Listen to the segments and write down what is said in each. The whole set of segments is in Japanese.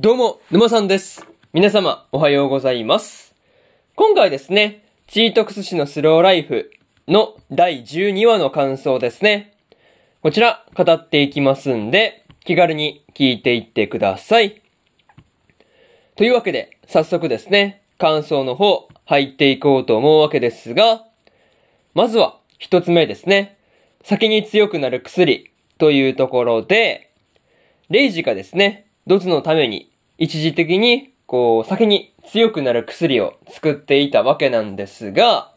どうも、沼さんです。皆様、おはようございます。今回ですね、チートクス氏のスローライフの第12話の感想ですね。こちら、語っていきますんで、気軽に聞いていってください。というわけで、早速ですね、感想の方、入っていこうと思うわけですが、まずは、一つ目ですね。先に強くなる薬というところで、レイジがですね、ドツのために一時的に、こう、先に強くなる薬を作っていたわけなんですが、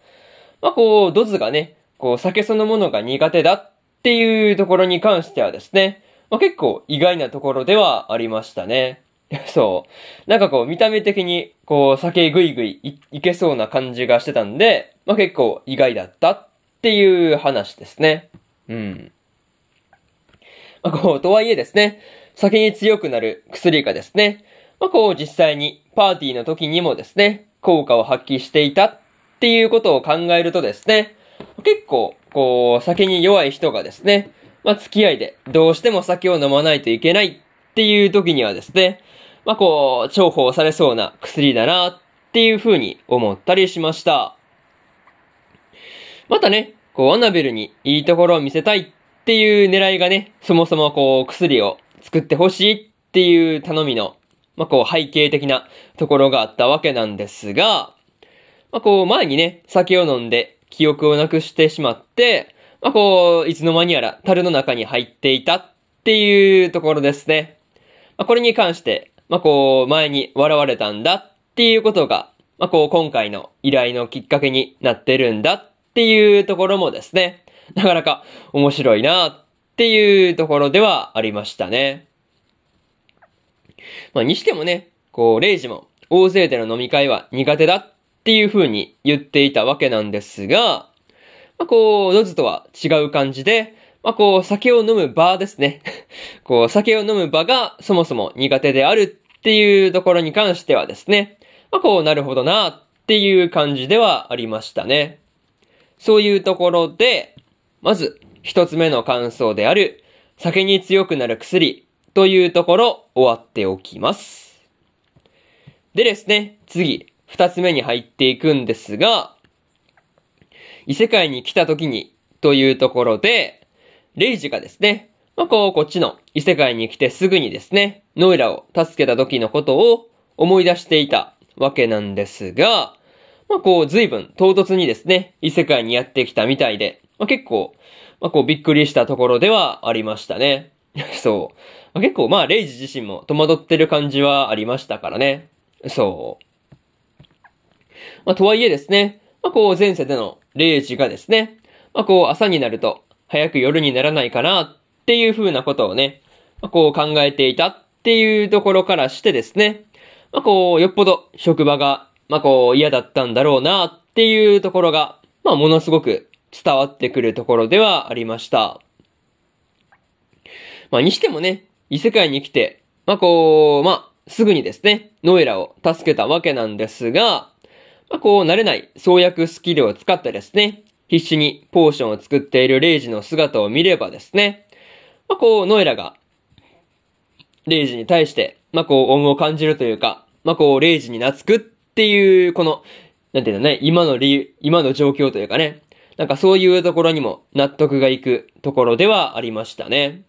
まあ、こう、ドツがね、こう、酒そのものが苦手だっていうところに関してはですね、まあ、結構意外なところではありましたね。そう。なんかこう、見た目的に、こう、酒ぐいぐいいいけそうな感じがしてたんで、まあ、結構意外だったっていう話ですね。うん。まあ、こう、とはいえですね、酒に強くなる薬がですね、まあ、こう、実際にパーティーの時にもですね、効果を発揮していたっていうことを考えるとですね、結構、こう、酒に弱い人がですね、まあ、付き合いでどうしても酒を飲まないといけないっていう時にはですね、まあ、こう、重宝されそうな薬だなっていう風に思ったりしました。またね、こう、アナベルにいいところを見せたいっていう狙いがね、そもそもこう、薬を作ってほしいっていう頼みの、まあ、こう、背景的なところがあったわけなんですが、まあ、こう、前にね、酒を飲んで記憶をなくしてしまって、まあ、こう、いつの間にやら樽の中に入っていたっていうところですね。まあ、これに関して、まあ、こう、前に笑われたんだっていうことが、まあ、こう、今回の依頼のきっかけになってるんだっていうところもですね、なかなか面白いなっっていうところではありましたね。まあ、にしてもね、こう、レイジも大勢での飲み会は苦手だっていう風に言っていたわけなんですが、まあ、こう、ドズとは違う感じで、まあ、こう、酒を飲む場ですね。こう、酒を飲む場がそもそも苦手であるっていうところに関してはですね、まあ、こう、なるほどなっていう感じではありましたね。そういうところで、まず、一つ目の感想である、酒に強くなる薬というところ、終わっておきます。でですね、次、二つ目に入っていくんですが、異世界に来た時に、というところで、レイジがですね、まあ、こう、こっちの異世界に来てすぐにですね、ノイラを助けた時のことを思い出していたわけなんですが、まあ、こう、随分唐突にですね、異世界にやってきたみたいで、まあ、結構、まあ、こう、びっくりしたところではありましたね。そう。まあ、結構、まあ、レイジ自身も戸惑ってる感じはありましたからね。そう。まあ、とはいえですね、まあ、こう、前世でのレイジがですね、まあ、こう、朝になると、早く夜にならないかなっていう風なことをね、まあ、こう考えていたっていうところからしてですね、まあ、こう、よっぽど職場が、まあ、こう、嫌だったんだろうなっていうところが、まあ、ものすごく伝わってくるところではありました。まあ、にしてもね、異世界に来て、まあ、こう、まあ、すぐにですね、ノエラを助けたわけなんですが、まあ、こう、慣れない創薬スキルを使ってですね、必死にポーションを作っているレイジの姿を見ればですね、まあ、こう、ノエラが、レイジに対して、まあ、こう、恩を感じるというか、まあ、こう、レイジに懐くっていう、この、なんていうのね、今の理由、今の状況というかね、なんかそういうところにも納得がいくところではありましたね。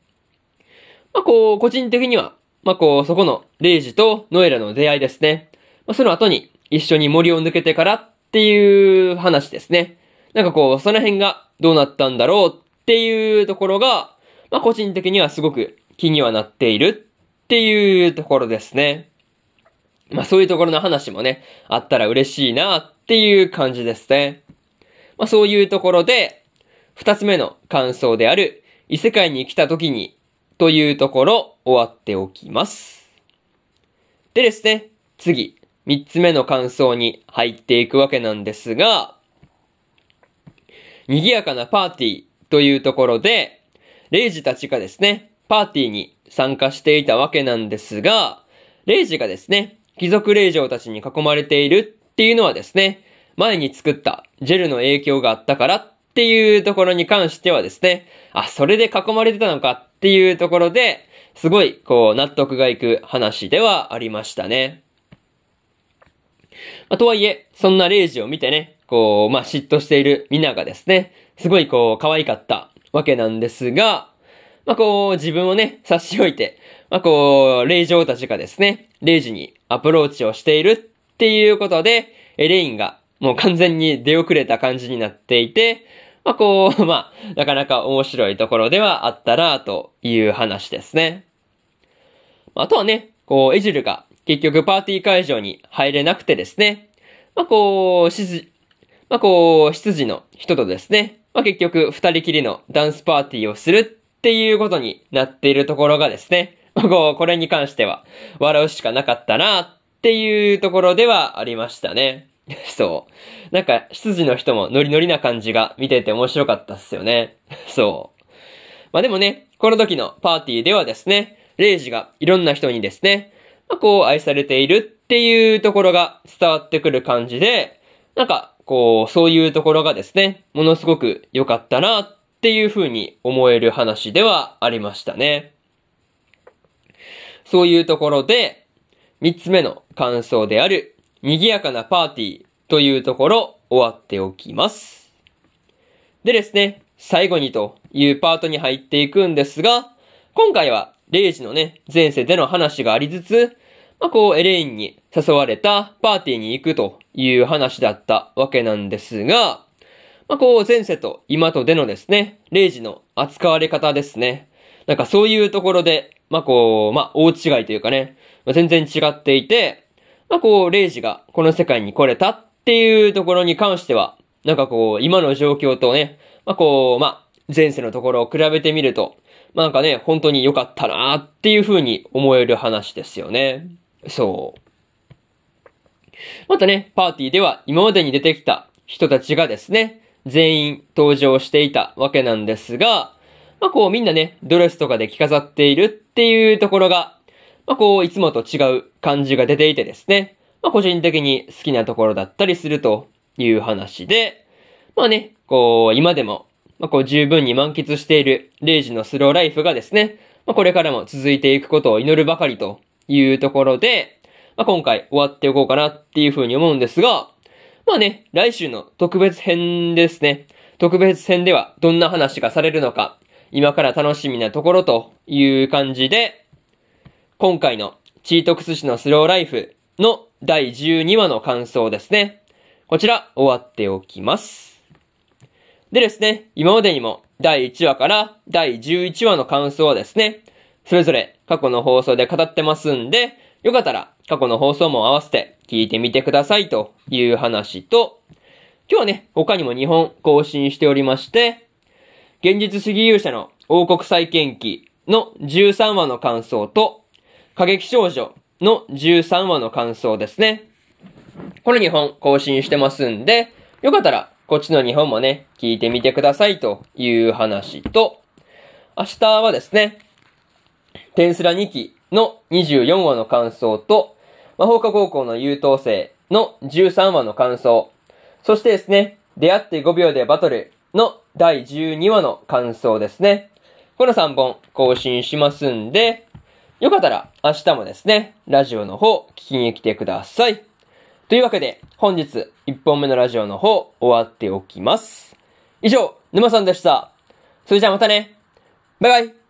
まあ、こう、個人的には、まあ、こう、そこの、レイジとノエラの出会いですね。まあ、その後に、一緒に森を抜けてからっていう話ですね。なんかこう、その辺がどうなったんだろうっていうところが、まあ、個人的にはすごく気にはなっているっていうところですね。まあ、そういうところの話もね、あったら嬉しいなっていう感じですね。まあ、そういうところで、二つ目の感想である、異世界に来た時に、というところ、終わっておきます。でですね、次、三つ目の感想に入っていくわけなんですが、賑やかなパーティーというところで、レイジたちがですね、パーティーに参加していたわけなんですが、レイジがですね、貴族令嬢たちに囲まれているっていうのはですね、前に作ったジェルの影響があったからっていうところに関してはですね、あ、それで囲まれてたのかっていうところで、すごい、こう、納得がいく話ではありましたね。まあ、とはいえ、そんなレイジを見てね、こう、まあ、嫉妬しているミナがですね、すごいこう、可愛かったわけなんですが、まあ、こう、自分をね、差し置いて、まあ、こう、霊嬢たちがですね、レイジにアプローチをしているっていうことで、エレインがもう完全に出遅れた感じになっていて、まあ、こう、まあ、なかなか面白いところではあったな、という話ですね。あとはね、こう、エジルが結局パーティー会場に入れなくてですね、まあ、こう、しず、まあ、こう、執事の人とですね、まあ、結局二人きりのダンスパーティーをするっていうことになっているところがですね、まあ、こう、これに関しては笑うしかなかったなっていうところではありましたね。そう。なんか、執事の人もノリノリな感じが見てて面白かったっすよね。そう。まあでもね、この時のパーティーではですね、レイジがいろんな人にですね、まあこう愛されているっていうところが伝わってくる感じで、なんか、こう、そういうところがですね、ものすごく良かったなっていう風に思える話ではありましたね。そういうところで、三つ目の感想である、賑やかなパーティーというところ終わっておきます。でですね、最後にというパートに入っていくんですが、今回はレイジのね、前世での話がありつつ、まあ、こう、エレインに誘われたパーティーに行くという話だったわけなんですが、まあ、こう、前世と今とでのですね、レイジの扱われ方ですね。なんかそういうところで、まあ、こう、まあ、大違いというかね、まあ、全然違っていて、まあこう、レイジがこの世界に来れたっていうところに関しては、なんかこう、今の状況とね、まあこう、まあ、前世のところを比べてみると、まあなんかね、本当に良かったなっていう風に思える話ですよね。そう。またね、パーティーでは今までに出てきた人たちがですね、全員登場していたわけなんですが、まあこうみんなね、ドレスとかで着飾っているっていうところが、まあ、こう、いつもと違う感じが出ていてですね、まあ、個人的に好きなところだったりするという話で、まあね、こう、今でも、まあ、こう、十分に満喫しているレイジのスローライフがですね、まあ、これからも続いていくことを祈るばかりというところで、まあ、今回終わっておこうかなっていうふうに思うんですが、まあね、来週の特別編ですね。特別編ではどんな話がされるのか、今から楽しみなところという感じで、今回のチートクス氏のスローライフの第12話の感想ですね。こちら終わっておきます。でですね、今までにも第1話から第11話の感想はですね、それぞれ過去の放送で語ってますんで、よかったら過去の放送も合わせて聞いてみてくださいという話と、今日はね、他にも2本更新しておりまして、現実主義勇者の王国再建記の13話の感想と、過激少女の13話の感想ですね。この2本更新してますんで、よかったらこっちの2本もね、聞いてみてくださいという話と、明日はですね、テンスラ2期の24話の感想と、魔法科高校の優等生の13話の感想、そしてですね、出会って5秒でバトルの第12話の感想ですね。この3本更新しますんで、よかったら明日もですね、ラジオの方聞きに来てください。というわけで、本日1本目のラジオの方終わっておきます。以上、沼さんでした。それじゃあまたね。バイバイ。